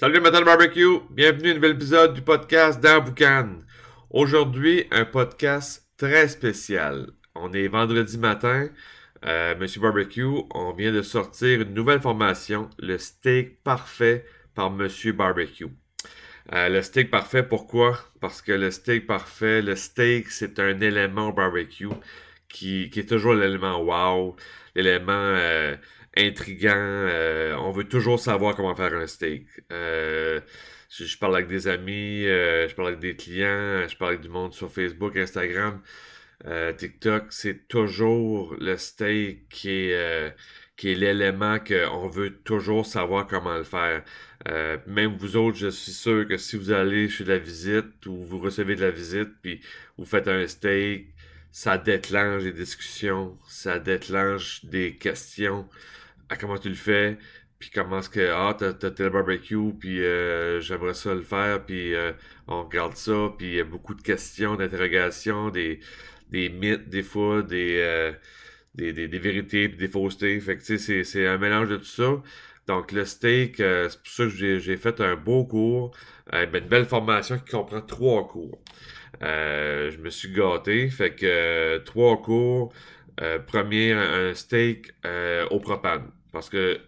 Salut Metal Barbecue, bienvenue à un nouvel épisode du podcast dans Boucan. Aujourd'hui, un podcast très spécial. On est vendredi matin, euh, Monsieur Barbecue, on vient de sortir une nouvelle formation, le steak parfait par Monsieur Barbecue. Euh, le steak parfait, pourquoi? Parce que le steak parfait, le steak, c'est un élément barbecue qui, qui est toujours l'élément wow, l'élément euh, intriguant. Euh, on veut toujours savoir comment faire un steak. Euh, je, parle avec des amis, euh, je parle avec des clients, je parle avec du monde sur Facebook, Instagram, TikTok. C'est toujours le steak qui est, qui est l'élément qu'on veut toujours savoir comment le faire. même vous autres, je suis sûr que si vous allez chez la visite ou vous recevez de la visite, puis vous faites un steak, ça déclenche des discussions, ça déclenche des questions à comment tu le fais, puis comment est-ce que, ah, t'as, tel barbecue, puis euh, j'aimerais ça le faire, puis euh, on regarde ça, puis il y a beaucoup de questions, d'interrogations, des, des mythes des fois, des, euh, des, des, vérités, puis des faussetés. Fait que, tu sais, c'est, un mélange de tout ça. Donc, le steak, c'est pour ça que j'ai, j'ai fait un beau cours, ben, une belle formation qui comprend trois cours. Je me suis gâté, fait que trois cours. premier, un steak au propane. Parce que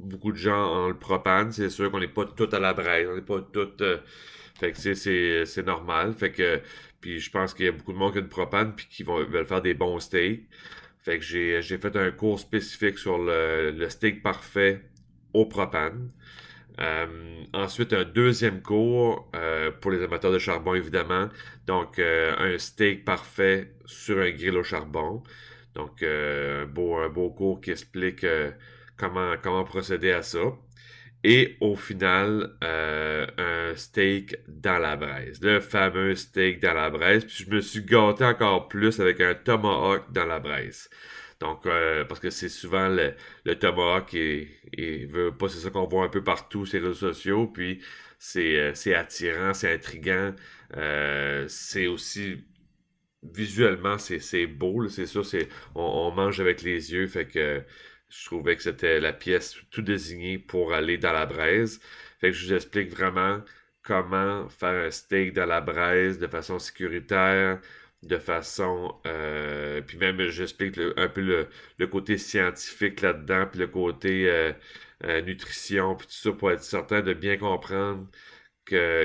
beaucoup de gens ont le propane, c'est sûr qu'on n'est pas tout à la braise, on n'est pas tout. Euh, fait que c'est normal. Fait que. Puis je pense qu'il y a beaucoup de monde qui a du propane puis qui vont, veulent faire des bons steaks. Fait que j'ai fait un cours spécifique sur le, steak parfait au propane. Euh, ensuite, un deuxième cours euh, pour les amateurs de charbon, évidemment. Donc, un steak parfait sur un grill au charbon. Donc, un, beau, un beau cours qui explique comment, procéder à ça. Et au final, euh, un steak dans la braise. Le fameux steak dans la braise. Puis je me suis gâté encore plus avec un tomahawk dans la braise. Donc, euh, parce que c'est souvent le, le tomahawk et, veut pas, c'est ça qu'on voit un peu partout sur les réseaux sociaux. Puis c'est, euh, attirant, c'est intriguant. c'est aussi visuellement, c'est, beau. C'est sûr, on, on, mange avec les yeux. Fait que je trouvais que c'était la pièce tout désignée pour aller dans la braise. Fait que je vous explique vraiment comment faire un steak dans la braise de façon sécuritaire, de façon... Euh, puis même, j'explique un peu le, côté scientifique là-dedans, puis le côté euh, euh, nutrition, puis tout ça, pour être certain de bien comprendre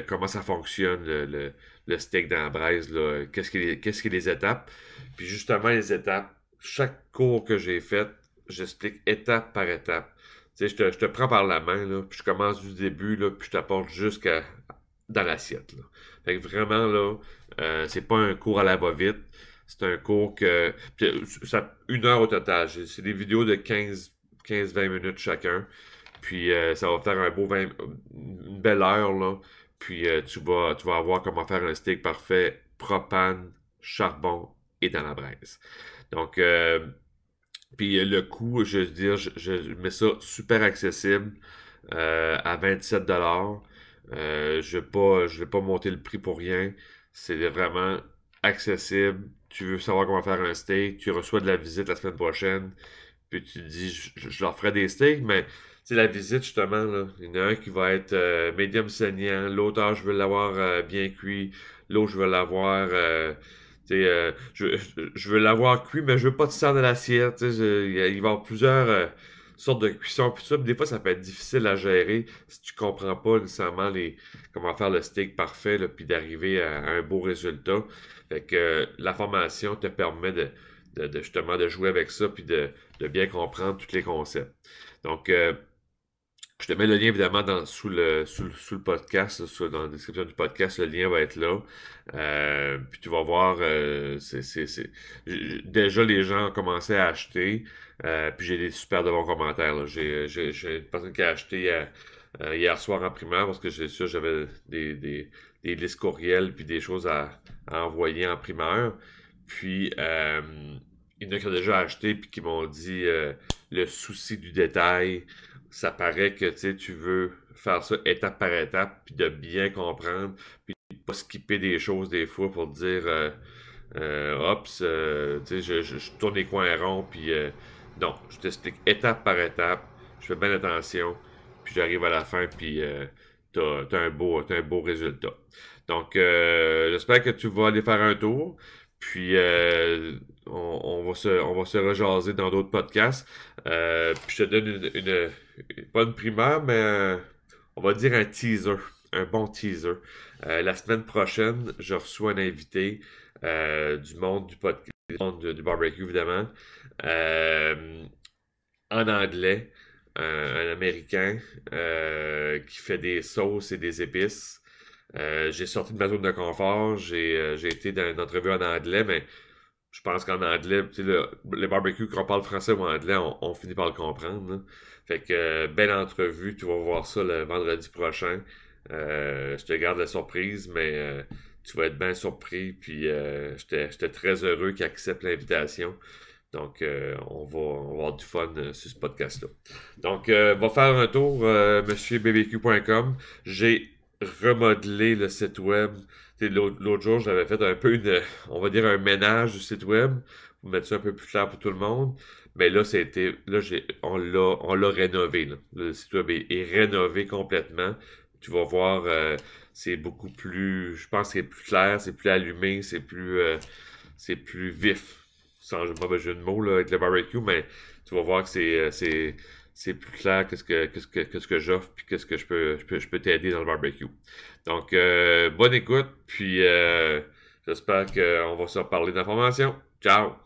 comment ça fonctionne, le, le, steak dans la braise, qu'est-ce qui, est les étapes. Puis justement, les étapes, chaque cours que j'ai fait, j'explique étape par étape. Tu sais, je te, prends par la main, puis je commence du début, puis je t'apporte jusqu'à dans l'assiette. Fait que vraiment, là, euh, c'est pas un cours à la va-vite. C'est un cours que. ça, une heure au total. C'est des vidéos de 15-20 minutes chacun. Puis euh, ça va faire un beau 20, une belle heure, là. Puis euh, tu, vas, tu vas voir comment faire un steak parfait, propane, charbon et dans la braise. Donc, puis euh, le coût, je veux dire, je, mets ça super accessible à 27 euh, Je ne vais pas monter le prix pour rien. C'est vraiment accessible. Tu veux savoir comment faire un steak, tu reçois de la visite la semaine prochaine, puis tu dis, je, leur ferai des steaks, mais c'est la visite, justement, là, il y en a un qui va être medium saignant, l'autre, je veux l'avoir bien cuit, l'autre, je veux l'avoir euh, je, veux l'avoir cuit, mais je veux pas de sang dans l'assiette. Il va y avoir plusieurs euh, sortes de cuissons. Puis ça, des fois, ça peut être difficile à gérer si tu comprends pas nécessairement les, comment faire le steak parfait, puis d'arriver à, un beau résultat. Fait que la formation te permet de, justement de jouer avec ça, puis de, bien comprendre tous les concepts. Donc, euh, je te mets le lien évidemment dans, sous, le, sous, le podcast, dans la description du podcast, le lien va être là. Euh, puis tu vas voir, euh, c'est, déjà les gens ont commencé à acheter, euh, puis j'ai des super de bons commentaires. J'ai, j'ai, une personne qui a acheté hier soir en primaire parce que j'ai sûr j'avais des, des, des, listes courriels puis des choses à, envoyer en primeur. Puis il y en a qui ont déjà acheté puis qui m'ont dit le souci du détail ça paraît que tu veux faire ça étape par étape, puis de bien comprendre, puis de pas skipper des choses des fois pour dire euh, euh, euh, sais, je, tourne les coins ronds, puis non, je t'explique étape par étape, je fais bien attention, puis j'arrive à la fin, puis tu as, un beau, résultat. Donc, euh, j'espère que tu vas aller faire un tour. Puis, euh, on, va se, on rejaser dans d'autres podcasts. Euh, je te donne une, une, pas une primaire, mais on va dire un teaser, un bon teaser. la semaine prochaine, je reçois un invité du monde du podcast, barbecue, évidemment, en anglais un, Américain euh, qui fait des sauces et des épices. Euh, j'ai sorti de ma zone de confort, j'ai euh, été dans une entrevue en anglais, mais je pense qu'en anglais, le, les barbecues, qu'on parle français ou anglais, on, finit par le comprendre. Fait que, belle entrevue, tu vas voir ça le vendredi prochain. je te garde la surprise, mais tu vas être bien surpris. Puis j'étais très heureux qu'il accepte l'invitation. Donc, euh, on, va, avoir du fun euh, sur ce podcast-là. Donc, euh, va faire un tour, monsieurbbq.com. J'ai remodelé le site web. L'autre jour, j'avais fait un peu une, on va dire un ménage du site web pour mettre ça un peu plus clair pour tout le monde. Mais là, c'était, là, j'ai, on l'a, on l'a rénové. Le site web est, rénové complètement. Tu vas voir, c'est beaucoup plus, je pense c'est plus clair, c'est plus allumé, c'est plus, c'est plus vif sans mauvais jeu de mots là, avec le barbecue, mais tu vas voir que c'est, euh, c'est, plus clair qu'est-ce que, qu'est-ce que, qu'est-ce que j'offre puis qu'est-ce que je peux, je peux, je peux t'aider dans le barbecue. Donc, euh, bonne écoute, puis euh, j'espère qu'on va se reparler d'informations. Ciao!